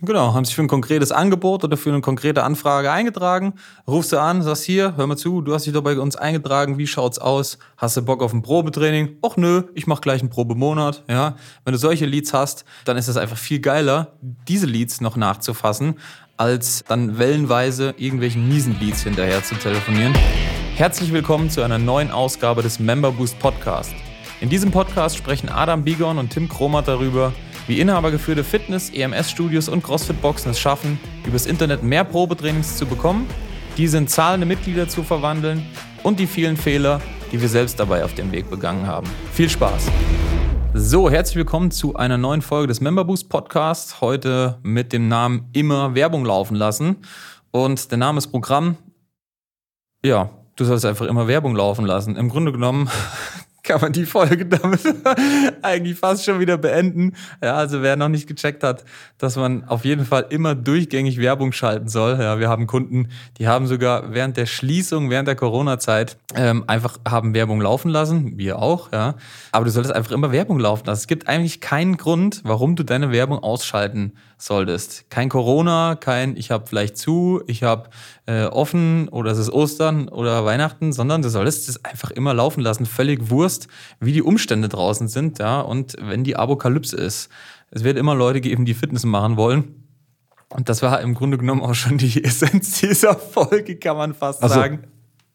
Genau, haben sich für ein konkretes Angebot oder für eine konkrete Anfrage eingetragen. Rufst du an, sagst hier, hör mal zu, du hast dich doch bei uns eingetragen, wie schaut's aus? Hast du Bock auf ein Probetraining? Och nö, ich mach gleich einen Probemonat. Ja, wenn du solche Leads hast, dann ist es einfach viel geiler, diese Leads noch nachzufassen, als dann wellenweise irgendwelchen miesen Leads hinterher zu telefonieren. Herzlich willkommen zu einer neuen Ausgabe des Member Boost Podcast. In diesem Podcast sprechen Adam Bigon und Tim Kromat darüber, wie inhabergeführte Fitness-, EMS-Studios und CrossFit-Boxen es schaffen, übers Internet mehr Probetrainings zu bekommen, diese in zahlende Mitglieder zu verwandeln und die vielen Fehler, die wir selbst dabei auf dem Weg begangen haben. Viel Spaß! So, herzlich willkommen zu einer neuen Folge des Member Boost Podcasts. Heute mit dem Namen Immer Werbung laufen lassen. Und der Name ist Programm. Ja, du sollst einfach immer Werbung laufen lassen. Im Grunde genommen kann man die Folge damit eigentlich fast schon wieder beenden. Ja, also wer noch nicht gecheckt hat, dass man auf jeden Fall immer durchgängig Werbung schalten soll. Ja, wir haben Kunden, die haben sogar während der Schließung, während der Corona-Zeit ähm, einfach haben Werbung laufen lassen. Wir auch, ja. Aber du solltest einfach immer Werbung laufen lassen. Es gibt eigentlich keinen Grund, warum du deine Werbung ausschalten solltest. Kein Corona, kein ich habe vielleicht zu, ich habe äh, offen oder es ist Ostern oder Weihnachten, sondern du solltest es einfach immer laufen lassen. Völlig Wurst, wie die Umstände draußen sind, ja. Und wenn die Apokalypse ist. Es wird immer Leute geben, die Fitness machen wollen. Und das war im Grunde genommen auch schon die Essenz dieser Folge, kann man fast also, sagen.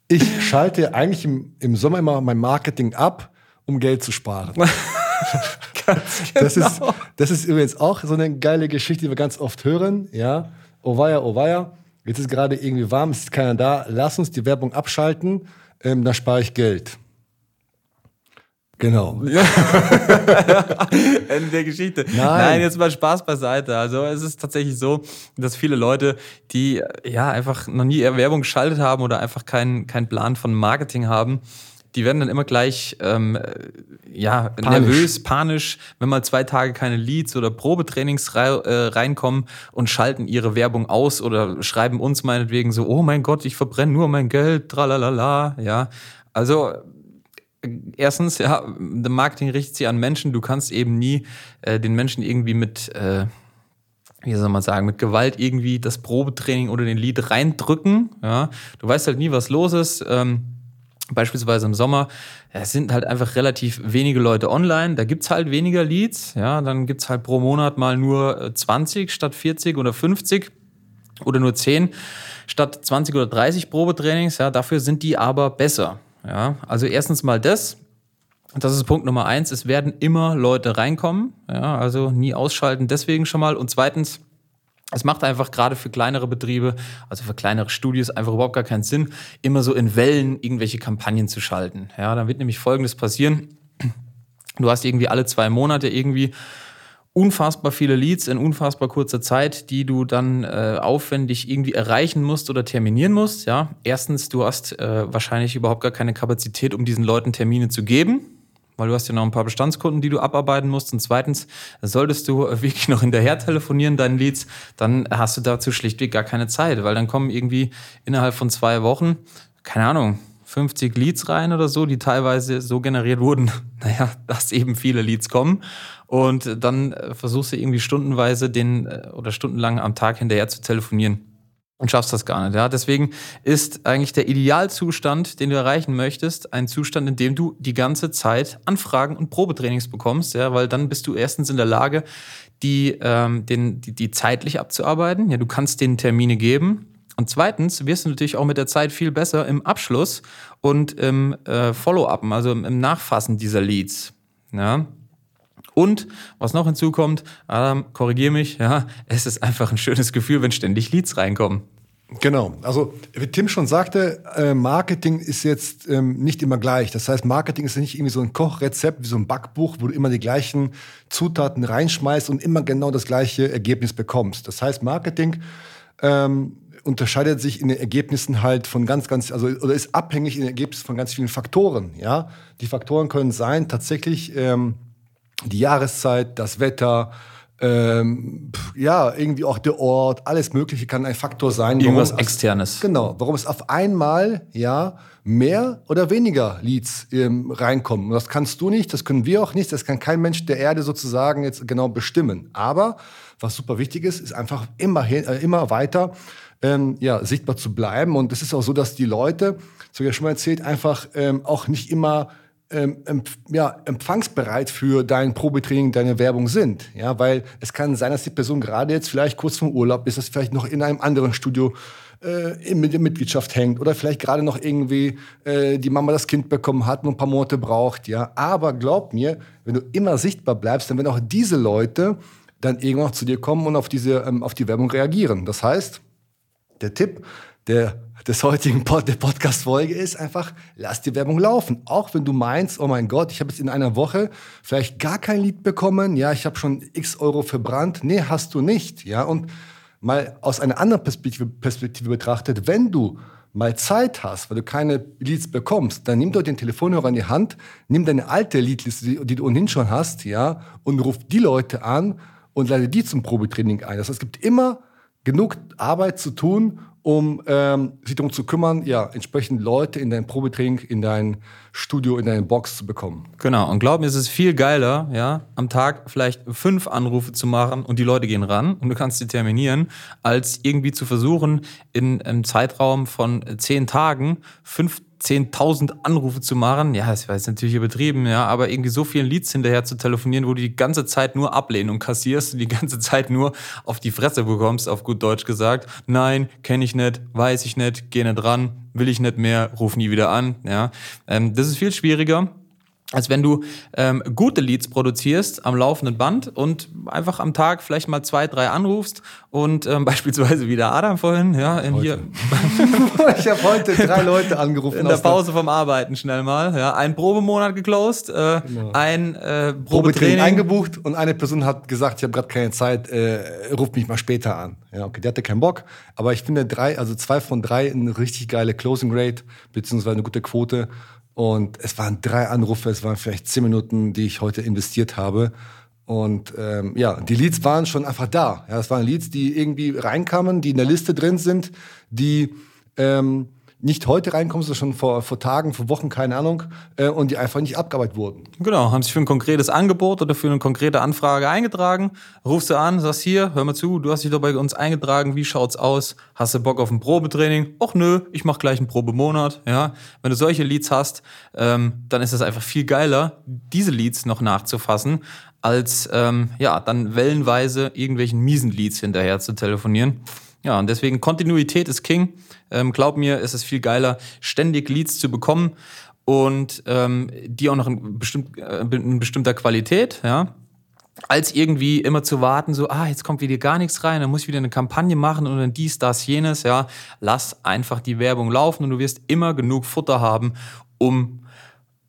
Ich schalte eigentlich im, im Sommer immer mein Marketing ab, um Geld zu sparen. Ganz genau. Das ist, das ist übrigens auch so eine geile Geschichte, die wir ganz oft hören. Ja, oh weia, oh weia. Jetzt ist gerade irgendwie warm, es ist keiner da. Lass uns die Werbung abschalten, ähm, dann spare ich Geld. Genau. Ende der Geschichte. Nein. Nein, jetzt mal Spaß beiseite. Also es ist tatsächlich so, dass viele Leute, die ja einfach noch nie Werbung geschaltet haben oder einfach keinen keinen Plan von Marketing haben, die werden dann immer gleich ähm, ja, panisch. nervös, panisch, wenn mal zwei Tage keine Leads oder Probetrainings rei äh, reinkommen und schalten ihre Werbung aus oder schreiben uns meinetwegen so, oh mein Gott, ich verbrenne nur mein Geld, tralalala, ja. Also erstens, ja, Marketing richtet sich an Menschen, du kannst eben nie äh, den Menschen irgendwie mit äh, wie soll man sagen, mit Gewalt irgendwie das Probetraining oder den Lead reindrücken. Ja, du weißt halt nie, was los ist. Ähm, beispielsweise im Sommer, es sind halt einfach relativ wenige Leute online, da gibt's halt weniger Leads, ja, dann gibt's halt pro Monat mal nur 20 äh, statt 40 oder 50 oder nur 10 statt 20 oder 30 Probetrainings, ja, dafür sind die aber besser, ja. Also erstens mal das, das ist Punkt Nummer eins, es werden immer Leute reinkommen, ja, also nie ausschalten, deswegen schon mal. Und zweitens, es macht einfach gerade für kleinere Betriebe, also für kleinere Studios, einfach überhaupt gar keinen Sinn, immer so in Wellen irgendwelche Kampagnen zu schalten. Ja, dann wird nämlich Folgendes passieren. Du hast irgendwie alle zwei Monate irgendwie unfassbar viele Leads in unfassbar kurzer Zeit, die du dann äh, aufwendig irgendwie erreichen musst oder terminieren musst. Ja, erstens, du hast äh, wahrscheinlich überhaupt gar keine Kapazität, um diesen Leuten Termine zu geben weil du hast ja noch ein paar Bestandskunden, die du abarbeiten musst. Und zweitens, solltest du wirklich noch hinterher telefonieren, deinen Leads, dann hast du dazu schlichtweg gar keine Zeit, weil dann kommen irgendwie innerhalb von zwei Wochen, keine Ahnung, 50 Leads rein oder so, die teilweise so generiert wurden, naja, dass eben viele Leads kommen. Und dann versuchst du irgendwie stundenweise den äh, oder stundenlang am Tag hinterher zu telefonieren und schaffst das gar nicht. Ja? Deswegen ist eigentlich der Idealzustand, den du erreichen möchtest, ein Zustand, in dem du die ganze Zeit Anfragen und Probetrainings bekommst, ja? weil dann bist du erstens in der Lage, die, ähm, den, die, die zeitlich abzuarbeiten. Ja, du kannst denen Termine geben. Und zweitens wirst du natürlich auch mit der Zeit viel besser im Abschluss und im äh, Follow-up, also im, im Nachfassen dieser Leads. Ja? Und was noch hinzukommt, Adam, korrigier mich, ja, es ist einfach ein schönes Gefühl, wenn ständig Leads reinkommen. Genau. Also wie Tim schon sagte, äh, Marketing ist jetzt ähm, nicht immer gleich. Das heißt, Marketing ist nicht irgendwie so ein Kochrezept wie so ein Backbuch, wo du immer die gleichen Zutaten reinschmeißt und immer genau das gleiche Ergebnis bekommst. Das heißt, Marketing ähm, unterscheidet sich in den Ergebnissen halt von ganz, ganz, also oder ist abhängig in den Ergebnissen von ganz vielen Faktoren. Ja, die Faktoren können sein tatsächlich ähm, die Jahreszeit, das Wetter, ähm, ja, irgendwie auch der Ort, alles Mögliche kann ein Faktor sein. Irgendwas Externes. Genau, warum es auf einmal, ja, mehr oder weniger Leads ähm, reinkommen. Und das kannst du nicht, das können wir auch nicht, das kann kein Mensch der Erde sozusagen jetzt genau bestimmen. Aber was super wichtig ist, ist einfach immer, äh, immer weiter ähm, ja, sichtbar zu bleiben. Und es ist auch so, dass die Leute, so ja schon mal erzählt, einfach ähm, auch nicht immer ja, empfangsbereit für dein Probetraining, deine Werbung sind. Ja, weil es kann sein, dass die Person gerade jetzt vielleicht kurz vom Urlaub ist, dass vielleicht noch in einem anderen Studio äh, mit der Mitgliedschaft hängt oder vielleicht gerade noch irgendwie äh, die Mama das Kind bekommen hat und ein paar Monate braucht. Ja, aber glaub mir, wenn du immer sichtbar bleibst, dann werden auch diese Leute dann irgendwann noch zu dir kommen und auf diese ähm, auf die Werbung reagieren. Das heißt, der Tipp, der des heutigen Pod der Podcast-Folge ist einfach, lass die Werbung laufen. Auch wenn du meinst, oh mein Gott, ich habe jetzt in einer Woche vielleicht gar kein Lied bekommen, ja, ich habe schon x Euro verbrannt. Nee, hast du nicht, ja. Und mal aus einer anderen Perspektive, Perspektive betrachtet, wenn du mal Zeit hast, weil du keine Leads bekommst, dann nimm doch den Telefonhörer in die Hand, nimm deine alte Leadliste, die, die du ohnehin schon hast, ja, und ruf die Leute an und leite die zum Probetraining ein. Das heißt, es gibt immer genug Arbeit zu tun, um ähm, sich darum zu kümmern, ja, entsprechend Leute in dein Probetraining, in dein Studio, in deine Box zu bekommen. Genau. Und glaub mir, es ist viel geiler, ja, am Tag vielleicht fünf Anrufe zu machen und die Leute gehen ran und du kannst sie terminieren, als irgendwie zu versuchen, in einem Zeitraum von zehn Tagen fünf 10.000 Anrufe zu machen, ja, das war jetzt natürlich übertrieben, ja, aber irgendwie so vielen Leads hinterher zu telefonieren, wo du die ganze Zeit nur Ablehnung kassierst und die ganze Zeit nur auf die Fresse bekommst, auf gut Deutsch gesagt. Nein, kenne ich nicht, weiß ich nicht, geh nicht ran, will ich nicht mehr, ruf nie wieder an, ja. Ähm, das ist viel schwieriger als wenn du ähm, gute Leads produzierst am laufenden Band und einfach am Tag vielleicht mal zwei, drei anrufst und ähm, beispielsweise wie der Adam vorhin, ja, in hier. ich habe heute drei Leute angerufen. In der Pause vom Arbeiten schnell mal, ja, ein Probemonat geclosed, äh, genau. ein äh, Probetraining. Probetraining eingebucht und eine Person hat gesagt, ich habe gerade keine Zeit, äh, ruft mich mal später an. Ja, okay, der hatte keinen Bock, aber ich finde drei, also zwei von drei eine richtig geile Closing Rate beziehungsweise eine gute Quote. Und es waren drei Anrufe, es waren vielleicht zehn Minuten, die ich heute investiert habe. Und ähm, ja, die Leads waren schon einfach da. Ja, es waren Leads, die irgendwie reinkamen, die in der Liste drin sind, die ähm, nicht heute reinkommen, sondern schon vor, vor Tagen, vor Wochen, keine Ahnung, äh, und die einfach nicht abgearbeitet wurden. Genau, haben sich für ein konkretes Angebot oder für eine konkrete Anfrage eingetragen, rufst du an, sagst hier, hör mal zu, du hast dich doch bei uns eingetragen, wie schaut's aus? Hast du Bock auf ein Probetraining? Och nö, ich mach gleich einen Probemonat, ja. Wenn du solche Leads hast, ähm, dann ist es einfach viel geiler, diese Leads noch nachzufassen, als ähm, ja, dann wellenweise irgendwelchen miesen Leads hinterher zu telefonieren. Ja, und deswegen Kontinuität ist King. Ähm, glaub mir, es ist viel geiler, ständig Leads zu bekommen und ähm, die auch noch in, bestimmt, äh, in bestimmter Qualität, ja als irgendwie immer zu warten, so, ah, jetzt kommt wieder gar nichts rein, dann muss ich wieder eine Kampagne machen und dann dies, das, jenes, ja. Lass einfach die Werbung laufen und du wirst immer genug Futter haben, um,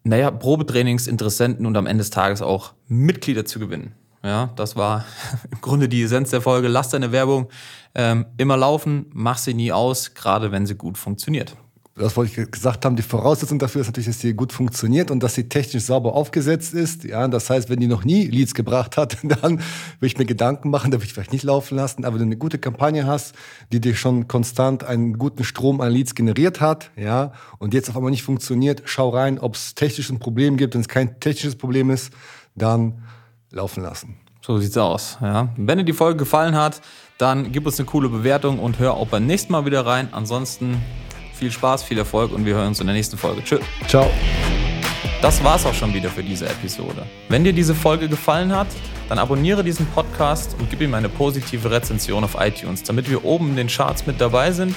naja, Probetrainingsinteressenten und am Ende des Tages auch Mitglieder zu gewinnen. Ja, das war im Grunde die Essenz der Folge. Lass deine Werbung ähm, immer laufen, mach sie nie aus, gerade wenn sie gut funktioniert. Das wollte ich gesagt haben. Die Voraussetzung dafür ist natürlich, dass sie gut funktioniert und dass sie technisch sauber aufgesetzt ist. Ja, das heißt, wenn die noch nie Leads gebracht hat, dann will ich mir Gedanken machen, da will ich vielleicht nicht laufen lassen. Aber wenn du eine gute Kampagne hast, die dir schon konstant einen guten Strom an Leads generiert hat, ja, und jetzt auf einmal nicht funktioniert, schau rein, ob es technisch ein Problem gibt. Wenn es kein technisches Problem ist, dann laufen lassen. So sieht's aus. Ja. Wenn dir die Folge gefallen hat, dann gib uns eine coole Bewertung und hör auch beim nächsten Mal wieder rein. Ansonsten viel Spaß, viel Erfolg und wir hören uns in der nächsten Folge. Tschüss. Ciao. Das war's auch schon wieder für diese Episode. Wenn dir diese Folge gefallen hat, dann abonniere diesen Podcast und gib ihm eine positive Rezension auf iTunes, damit wir oben in den Charts mit dabei sind